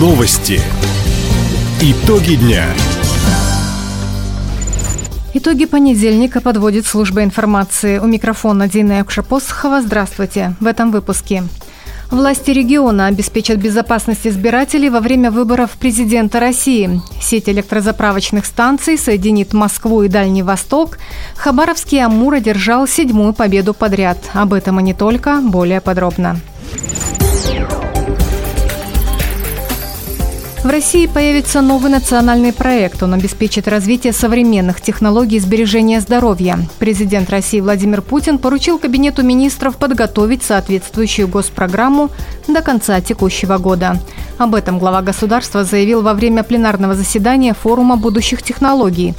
Новости. Итоги дня. Итоги понедельника подводит служба информации. У микрофона Дина Якушапосхова. Здравствуйте. В этом выпуске. Власти региона обеспечат безопасность избирателей во время выборов президента России. Сеть электрозаправочных станций соединит Москву и Дальний Восток. Хабаровский Амур одержал седьмую победу подряд. Об этом и не только, более подробно. В России появится новый национальный проект. Он обеспечит развитие современных технологий сбережения здоровья. Президент России Владимир Путин поручил Кабинету министров подготовить соответствующую госпрограмму до конца текущего года. Об этом глава государства заявил во время пленарного заседания форума будущих технологий.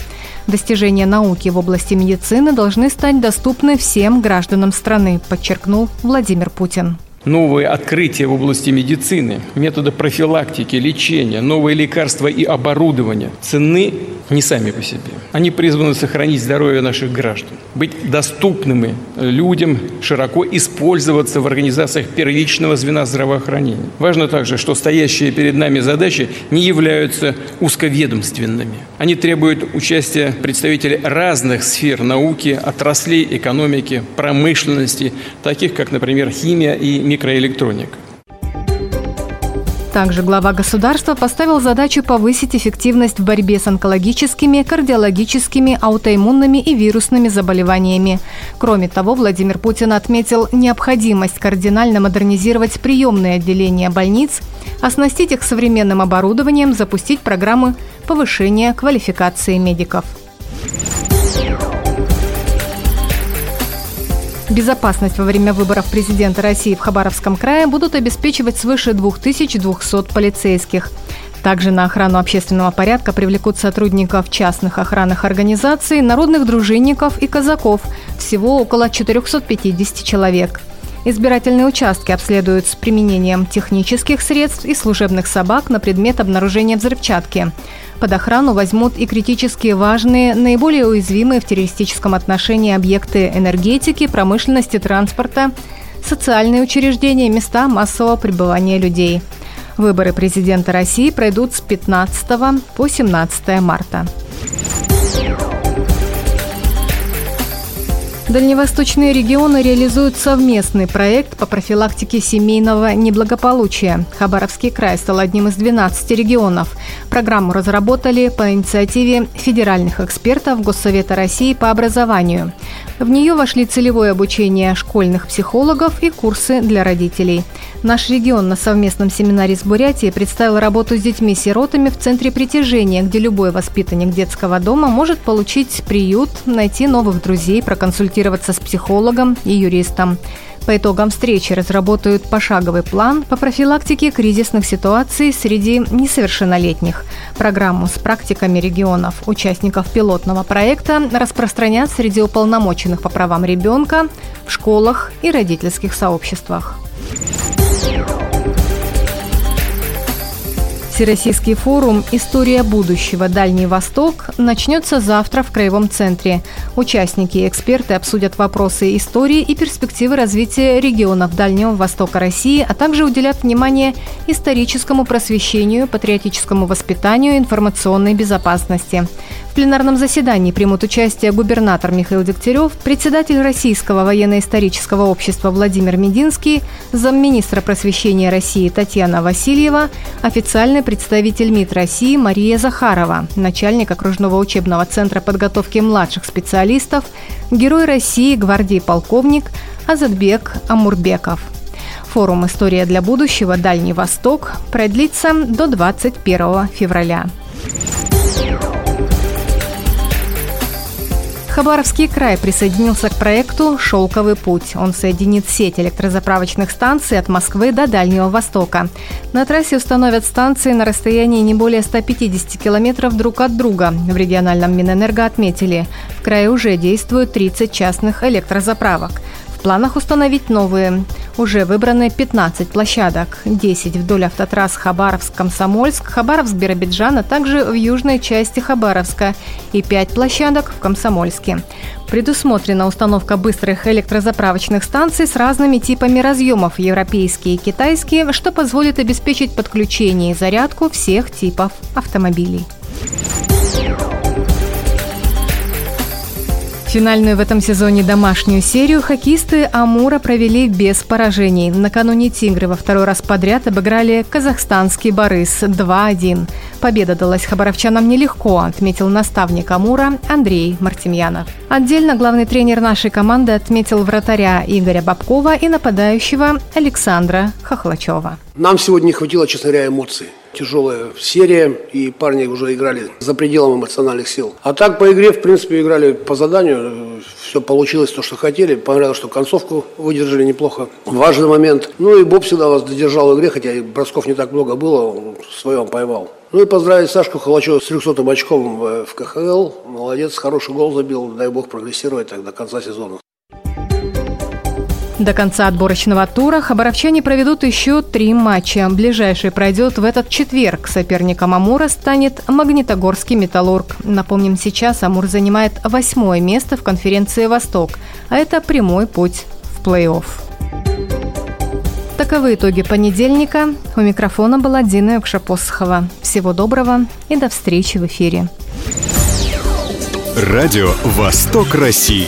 Достижения науки в области медицины должны стать доступны всем гражданам страны, подчеркнул Владимир Путин новые открытия в области медицины, методы профилактики, лечения, новые лекарства и оборудование. Ценны не сами по себе. Они призваны сохранить здоровье наших граждан, быть доступными людям, широко использоваться в организациях первичного звена здравоохранения. Важно также, что стоящие перед нами задачи не являются узковедомственными. Они требуют участия представителей разных сфер науки, отраслей экономики, промышленности, таких как, например, химия и микроэлектроника. Также глава государства поставил задачу повысить эффективность в борьбе с онкологическими, кардиологическими, аутоиммунными и вирусными заболеваниями. Кроме того, Владимир Путин отметил необходимость кардинально модернизировать приемные отделения больниц, оснастить их современным оборудованием, запустить программы повышения квалификации медиков. Безопасность во время выборов президента России в Хабаровском крае будут обеспечивать свыше 2200 полицейских. Также на охрану общественного порядка привлекут сотрудников частных охранных организаций, народных дружинников и казаков. Всего около 450 человек. Избирательные участки обследуют с применением технических средств и служебных собак на предмет обнаружения взрывчатки. Под охрану возьмут и критически важные, наиболее уязвимые в террористическом отношении объекты энергетики, промышленности, транспорта, социальные учреждения, места массового пребывания людей. Выборы президента России пройдут с 15 по 17 марта. Дальневосточные регионы реализуют совместный проект по профилактике семейного неблагополучия. Хабаровский край стал одним из 12 регионов. Программу разработали по инициативе федеральных экспертов Госсовета России по образованию. В нее вошли целевое обучение школьных психологов и курсы для родителей. Наш регион на совместном семинаре с Бурятией представил работу с детьми-сиротами в центре притяжения, где любой воспитанник детского дома может получить приют, найти новых друзей, проконсультироваться с психологом и юристом. По итогам встречи разработают пошаговый план по профилактике кризисных ситуаций среди несовершеннолетних. Программу с практиками регионов участников пилотного проекта распространят среди уполномоченных по правам ребенка в школах и родительских сообществах. Всероссийский форум «История будущего. Дальний Восток» начнется завтра в Краевом центре. Участники и эксперты обсудят вопросы истории и перспективы развития регионов Дальнего Востока России, а также уделят внимание историческому просвещению, патриотическому воспитанию, информационной безопасности. В пленарном заседании примут участие губернатор Михаил Дегтярев, председатель Российского военно-исторического общества Владимир Мединский, замминистра просвещения России Татьяна Васильева, официальный представитель МИД России Мария Захарова, начальник окружного учебного центра подготовки младших специалистов, герой России, гвардии полковник Азатбек Амурбеков. Форум «История для будущего. Дальний Восток» продлится до 21 февраля. Хабаровский край присоединился к проекту «Шелковый путь». Он соединит сеть электрозаправочных станций от Москвы до Дальнего Востока. На трассе установят станции на расстоянии не более 150 километров друг от друга. В региональном Минэнерго отметили, в крае уже действуют 30 частных электрозаправок. В планах установить новые. Уже выбраны 15 площадок, 10 вдоль автотрасс Хабаровск-Комсомольск, Хабаровск-Биробиджан, а также в южной части Хабаровска и 5 площадок в Комсомольске. Предусмотрена установка быстрых электрозаправочных станций с разными типами разъемов, европейские и китайские, что позволит обеспечить подключение и зарядку всех типов автомобилей. Финальную в этом сезоне домашнюю серию хоккеисты Амура провели без поражений. Накануне «Тигры» во второй раз подряд обыграли казахстанский «Борис» 2-1. Победа далась хабаровчанам нелегко, отметил наставник Амура Андрей Мартемьянов. Отдельно главный тренер нашей команды отметил вратаря Игоря Бабкова и нападающего Александра Хохлачева. Нам сегодня не хватило, честно говоря, эмоций тяжелая серия, и парни уже играли за пределом эмоциональных сил. А так по игре, в принципе, играли по заданию, все получилось то, что хотели. Понравилось, что концовку выдержали неплохо. Важный момент. Ну и Боб всегда вас додержал в игре, хотя и бросков не так много было, в своем поймал. Ну и поздравить Сашку Холочева с 300 очком в КХЛ. Молодец, хороший гол забил, дай бог прогрессировать так до конца сезона. До конца отборочного тура хабаровчане проведут еще три матча. Ближайший пройдет в этот четверг. Соперником Амура станет Магнитогорский «Металлург». Напомним, сейчас Амур занимает восьмое место в конференции «Восток», а это прямой путь в плей-офф. Таковы итоги понедельника. У микрофона была Дина Юкшапосхова. Всего доброго и до встречи в эфире. Радио «Восток России».